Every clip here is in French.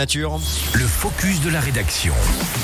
Nature. Le focus de la rédaction.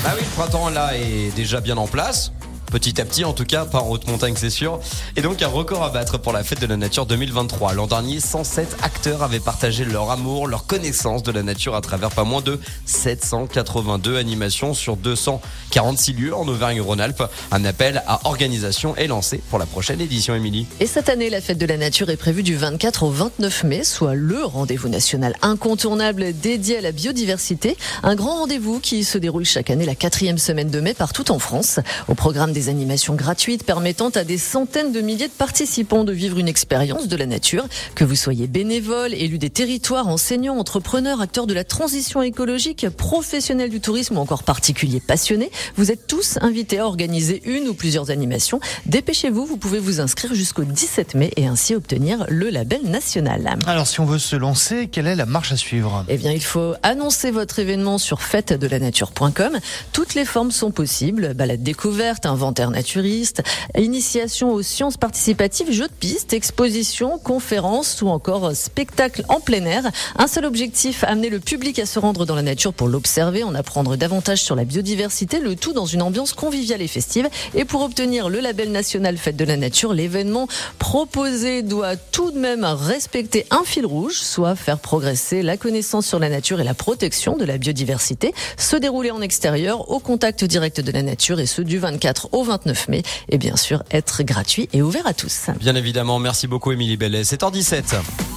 Bah oui, le printemps là est déjà bien en place. Petit à petit, en tout cas, pas en haute montagne, c'est sûr. Et donc, un record à battre pour la fête de la nature 2023. L'an dernier, 107 acteurs avaient partagé leur amour, leur connaissance de la nature à travers pas moins de 782 animations sur 246 lieux en Auvergne-Rhône-Alpes. Un appel à organisation est lancé pour la prochaine édition, Émilie. Et cette année, la fête de la nature est prévue du 24 au 29 mai, soit le rendez-vous national incontournable dédié à la biodiversité. Un grand rendez-vous qui se déroule chaque année la quatrième semaine de mai partout en France. Au programme des animations gratuites permettant à des centaines de milliers de participants de vivre une expérience de la nature. Que vous soyez bénévole, élu des territoires, enseignant, entrepreneur, acteur de la transition écologique, professionnel du tourisme ou encore particulier passionné, vous êtes tous invités à organiser une ou plusieurs animations. Dépêchez-vous, vous pouvez vous inscrire jusqu'au 17 mai et ainsi obtenir le label national. Alors si on veut se lancer, quelle est la marche à suivre? Eh bien, il faut annoncer votre événement sur fêtedelanature.com. Toutes les formes sont possibles. Balade découverte, inventaire naturiste, initiation aux sciences participatives, jeux de piste, exposition, conférences ou encore spectacle en plein air. Un seul objectif, amener le public à se rendre dans la nature pour l'observer, en apprendre davantage sur la biodiversité, le tout dans une ambiance conviviale et festive. Et pour obtenir le label national Fête de la Nature, l'événement proposé doit tout de même respecter un fil rouge, soit faire progresser la connaissance sur la nature et la protection de la biodiversité, se dérouler en extérieur au contact direct de la nature et ce du 24 au 29 mai et bien sûr être gratuit et ouvert à tous. Bien évidemment, merci beaucoup, Émilie Bellet. 7h17. D'ailleurs,